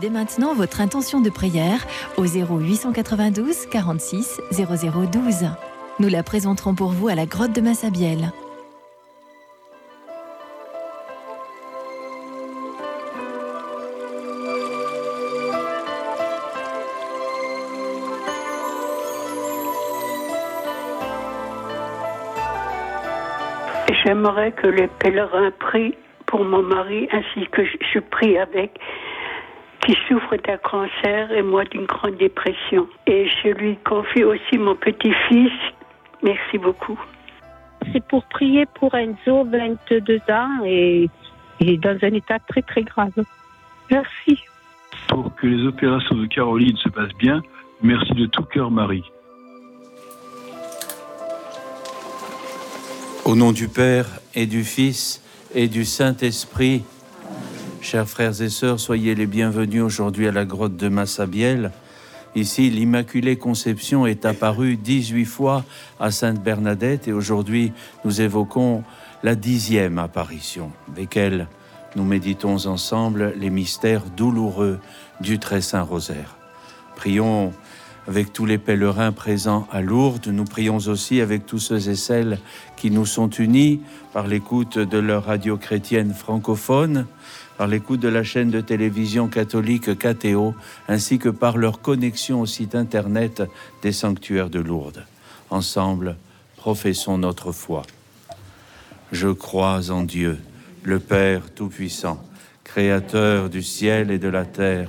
Dès maintenant votre intention de prière au 0892 46 0012. Nous la présenterons pour vous à la grotte de Massabielle. J'aimerais que les pèlerins prient pour mon mari ainsi que je prie avec qui souffre d'un cancer et moi d'une grande dépression. Et je lui confie aussi mon petit-fils. Merci beaucoup. C'est pour prier pour Enzo, 22 ans, et il est dans un état très très grave. Merci. Pour que les opérations de Caroline se passent bien, merci de tout cœur Marie. Au nom du Père et du Fils et du Saint-Esprit, Chers frères et sœurs, soyez les bienvenus aujourd'hui à la grotte de Massabielle. Ici, l'Immaculée Conception est apparue 18 fois à Sainte Bernadette et aujourd'hui, nous évoquons la dixième apparition, elle, nous méditons ensemble les mystères douloureux du Très Saint Rosaire. Prions avec tous les pèlerins présents à Lourdes, nous prions aussi avec tous ceux et celles qui nous sont unis par l'écoute de leur radio chrétienne francophone par l'écoute de la chaîne de télévision catholique KTO, ainsi que par leur connexion au site internet des sanctuaires de Lourdes. Ensemble, professons notre foi. Je crois en Dieu, le Père Tout-Puissant, Créateur du ciel et de la terre,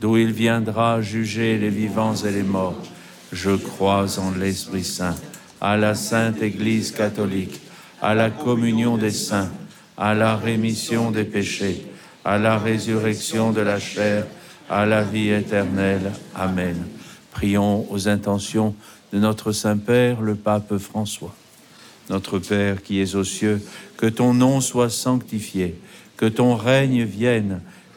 d'où il viendra juger les vivants et les morts. Je crois en l'Esprit Saint, à la Sainte Église catholique, à la communion des saints, à la rémission des péchés à la résurrection de la chair, à la vie éternelle. Amen. Prions aux intentions de notre Saint-Père, le Pape François. Notre Père qui es aux cieux, que ton nom soit sanctifié, que ton règne vienne,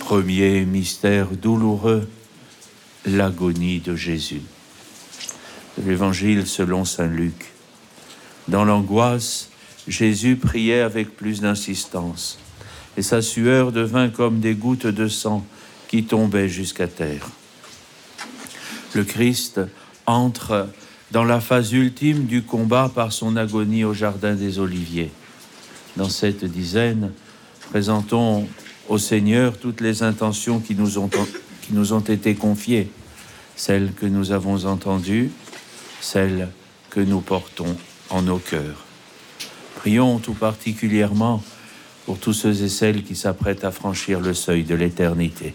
Premier mystère douloureux, l'agonie de Jésus. L'évangile selon Saint Luc. Dans l'angoisse, Jésus priait avec plus d'insistance, et sa sueur devint comme des gouttes de sang qui tombaient jusqu'à terre. Le Christ entre dans la phase ultime du combat par son agonie au Jardin des Oliviers. Dans cette dizaine, présentons au Seigneur toutes les intentions qui nous ont, été confiées, celles que nous avons entendues, celles que nous portons en nos cœurs. Prions tout particulièrement pour tous ceux et celles qui s'apprêtent à franchir le seuil de l'éternité.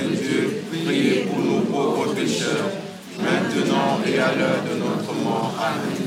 de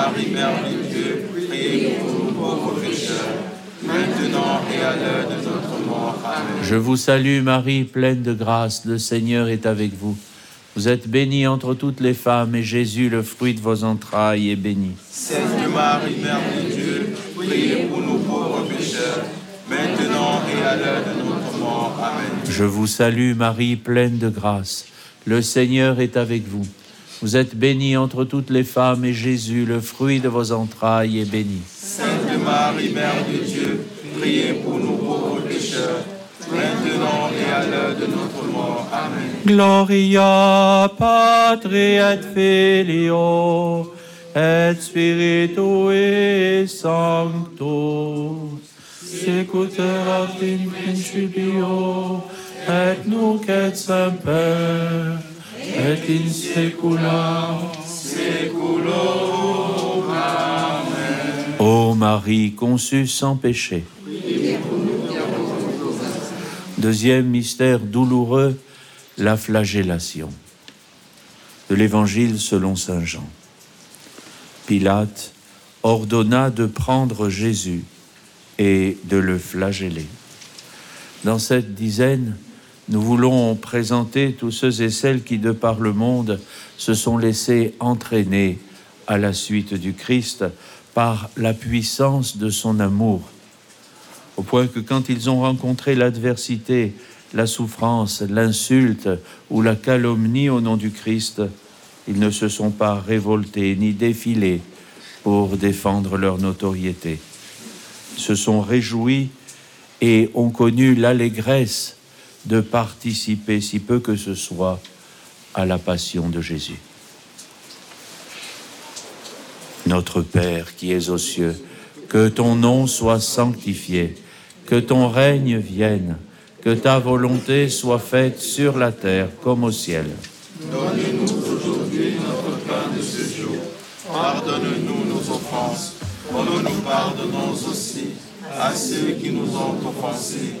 Marie, Mère de Dieu, priez pour nous pauvres pécheurs, maintenant et à l'heure de notre mort. Amen. Je vous salue Marie, pleine de grâce. Le Seigneur est avec vous. Vous êtes bénie entre toutes les femmes, et Jésus, le fruit de vos entrailles, est béni. Sainte Marie, Mère de Dieu, priez pour nous pauvres pécheurs, maintenant et à l'heure de notre mort. Amen. Je vous salue Marie, pleine de grâce. Le Seigneur est avec vous. Vous êtes bénie entre toutes les femmes, et Jésus, le fruit de vos entrailles, est béni. Sainte Marie, Mère de Dieu, priez pour nous pauvres pécheurs, maintenant et à l'heure de notre mort. Amen. Gloria Patri et Filio et Spiritui Sancto Secuterat in principio et nunc et semper et. Ô Marie conçue sans péché. Deuxième mystère douloureux, la flagellation. De l'Évangile selon Saint Jean. Pilate ordonna de prendre Jésus et de le flageller. Dans cette dizaine, nous voulons présenter tous ceux et celles qui, de par le monde, se sont laissés entraîner à la suite du Christ par la puissance de son amour, au point que quand ils ont rencontré l'adversité, la souffrance, l'insulte ou la calomnie au nom du Christ, ils ne se sont pas révoltés ni défilés pour défendre leur notoriété. Se sont réjouis et ont connu l'allégresse de participer, si peu que ce soit, à la passion de Jésus. Notre Père qui es aux cieux, que ton nom soit sanctifié, que ton règne vienne, que ta volonté soit faite sur la terre comme au ciel. Donne-nous aujourd'hui notre pain de ce jour. Pardonne-nous nos offenses, comme nous pardonnons aussi à ceux qui nous ont offensés.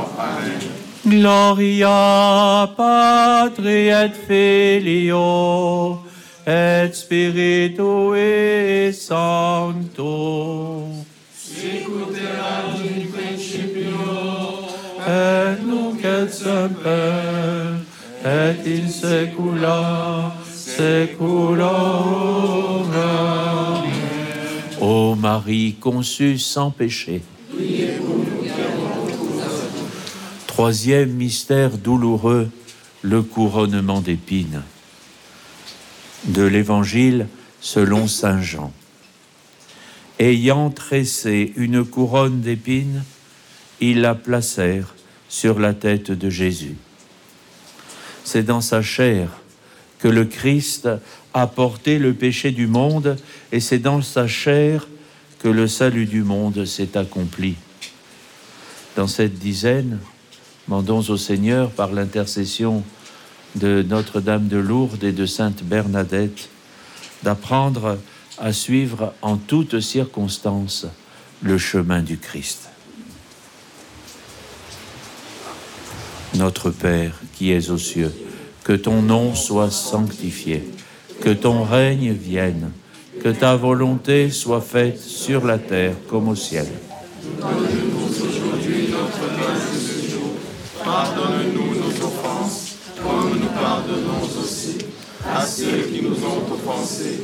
Gloria Patri et Filio et Spiritui Sancto. Et nunc et semper et in saecula saeculorum. Ô Marie conçue sans péché. Troisième mystère douloureux, le couronnement d'épines. De l'Évangile selon Saint Jean. Ayant tressé une couronne d'épines, ils la placèrent sur la tête de Jésus. C'est dans sa chair que le Christ a porté le péché du monde, et c'est dans sa chair que le salut du monde s'est accompli. Dans cette dizaine, Mandons au Seigneur, par l'intercession de Notre-Dame de Lourdes et de Sainte Bernadette, d'apprendre à suivre en toutes circonstances le chemin du Christ. Notre Père qui es aux cieux, que ton nom soit sanctifié, que ton règne vienne, que ta volonté soit faite sur la terre comme au ciel nos offenses, comme nous pardonnons aussi à ceux qui nous ont offensés.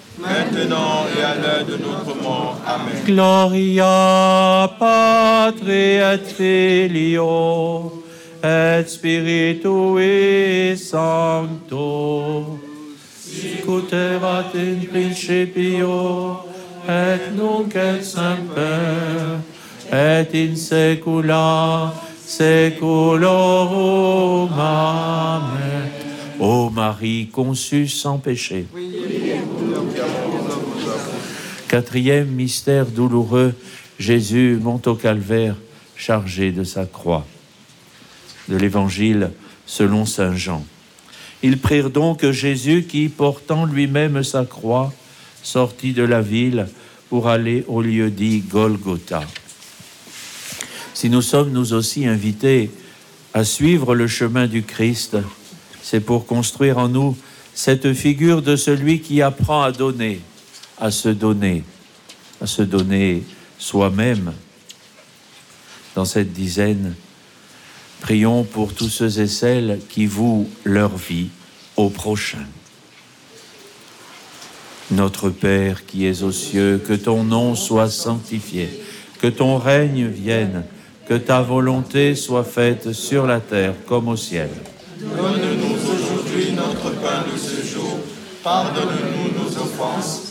maintenant et à l'heure de notre mort. Amen. Gloria Patri et Filio et Spiritui Sancto. Sicuterat in principio et nunc et semper et in saecula saeculorum. Amen. Ô Marie conçue sans péché. Quatrième mystère douloureux, Jésus monte au calvaire chargé de sa croix. De l'évangile selon Saint Jean. Ils prirent donc Jésus qui, portant lui-même sa croix, sortit de la ville pour aller au lieu dit Golgotha. Si nous sommes nous aussi invités à suivre le chemin du Christ, c'est pour construire en nous cette figure de celui qui apprend à donner, à se donner, à se donner soi-même. Dans cette dizaine, prions pour tous ceux et celles qui vouent leur vie au prochain. Notre Père qui es aux cieux, que ton nom soit sanctifié, que ton règne vienne, que ta volonté soit faite sur la terre comme au ciel. Donne-nous aujourd'hui notre pain de ce jour. Pardonne-nous nos offenses,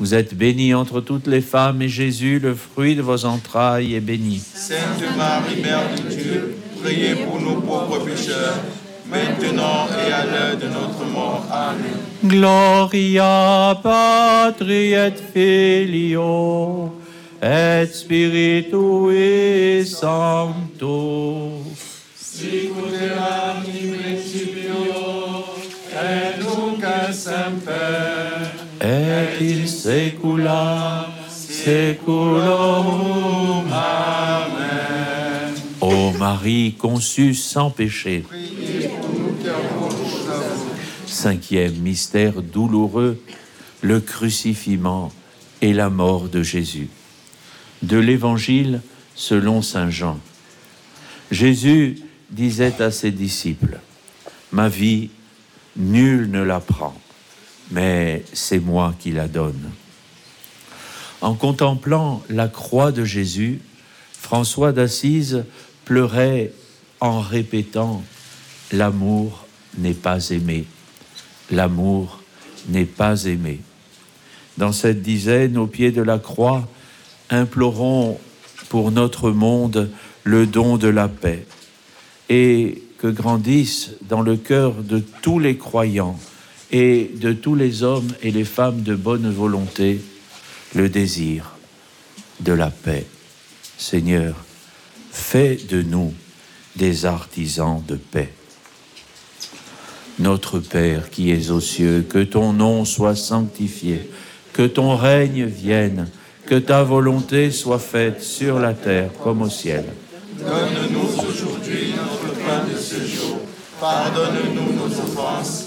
Vous êtes bénie entre toutes les femmes, et Jésus, le fruit de vos entrailles, est béni. Sainte Marie, Mère de Dieu, priez pour nous pauvres pécheurs, maintenant et à l'heure de notre mort. Amen. Gloria Patri et Filio et Spiritui Sancto. Sicut erat in principio, et nunc semper, et in. Ô Marie conçue sans péché. Cinquième mystère douloureux, le crucifixion et la mort de Jésus. De l'Évangile selon Saint Jean. Jésus disait à ses disciples, Ma vie, nul ne la prend, mais c'est moi qui la donne. En contemplant la croix de Jésus, François d'Assise pleurait en répétant L'amour n'est pas aimé, l'amour n'est pas aimé. Dans cette dizaine, au pied de la croix, implorons pour notre monde le don de la paix et que grandisse dans le cœur de tous les croyants et de tous les hommes et les femmes de bonne volonté le désir de la paix. Seigneur, fais de nous des artisans de paix. Notre Père qui es aux cieux, que ton nom soit sanctifié, que ton règne vienne, que ta volonté soit faite sur la terre comme au ciel. Donne-nous aujourd'hui notre pain de ce jour. Pardonne-nous nos offenses,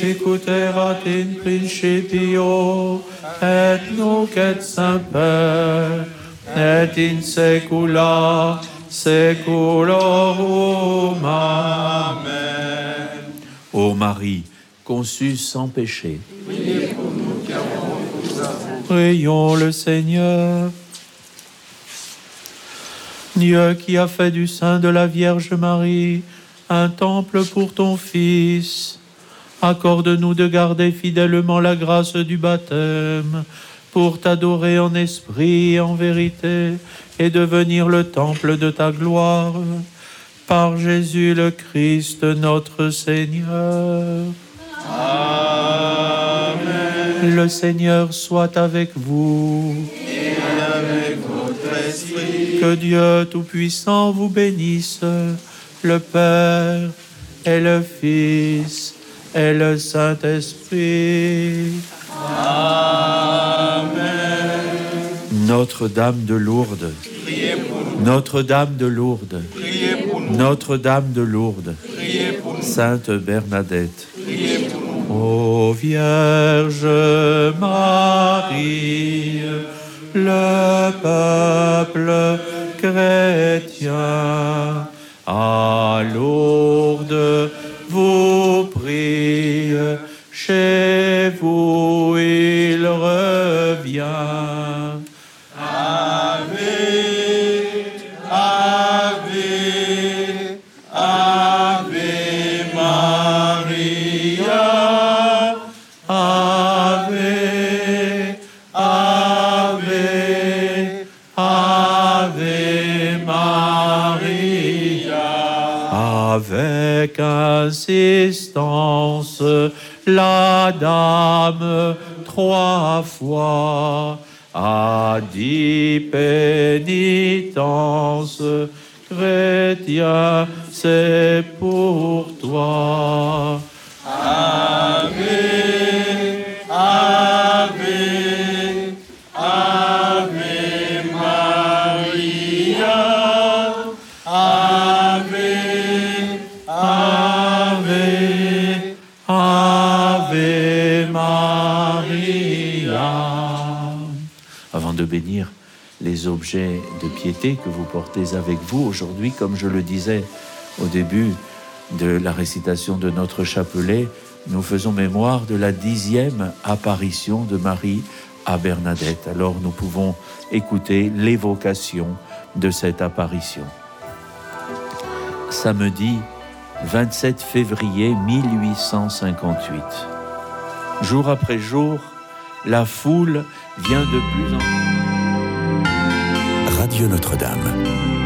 Sicuterat in principio et nunc et semper et in saecula saeculorum. Amen. Ô Marie, conçue sans péché, Prions le Seigneur. Dieu qui a fait du sein de la Vierge Marie un temple pour ton Fils, accorde-nous de garder fidèlement la grâce du baptême pour t'adorer en esprit et en vérité et devenir le temple de ta gloire. Par Jésus le Christ notre Seigneur. Le Seigneur soit avec vous. Et avec votre esprit, Que Dieu Tout-Puissant vous bénisse, le Père et le Fils et le Saint-Esprit. Notre-Dame de Lourdes, priez pour nous, Notre-Dame de Lourdes, priez pour nous, Notre-Dame de Lourdes, priez pour nous, Sainte Bernadette. priez pour nous. Ô Vierge Marie, le peuple chrétien à chez vous il revient. Ave, Ave, Ave Maria, Ave, Ave, Ave Maria. Avec insistance, la dame trois fois a dit pénitence. Chrétien, c'est pour toi. Bénir les objets de piété que vous portez avec vous aujourd'hui, comme je le disais au début de la récitation de notre chapelet, nous faisons mémoire de la dixième apparition de Marie à Bernadette. Alors nous pouvons écouter l'évocation de cette apparition. Samedi 27 février 1858. Jour après jour, la foule vient de plus en plus. Radio Notre-Dame.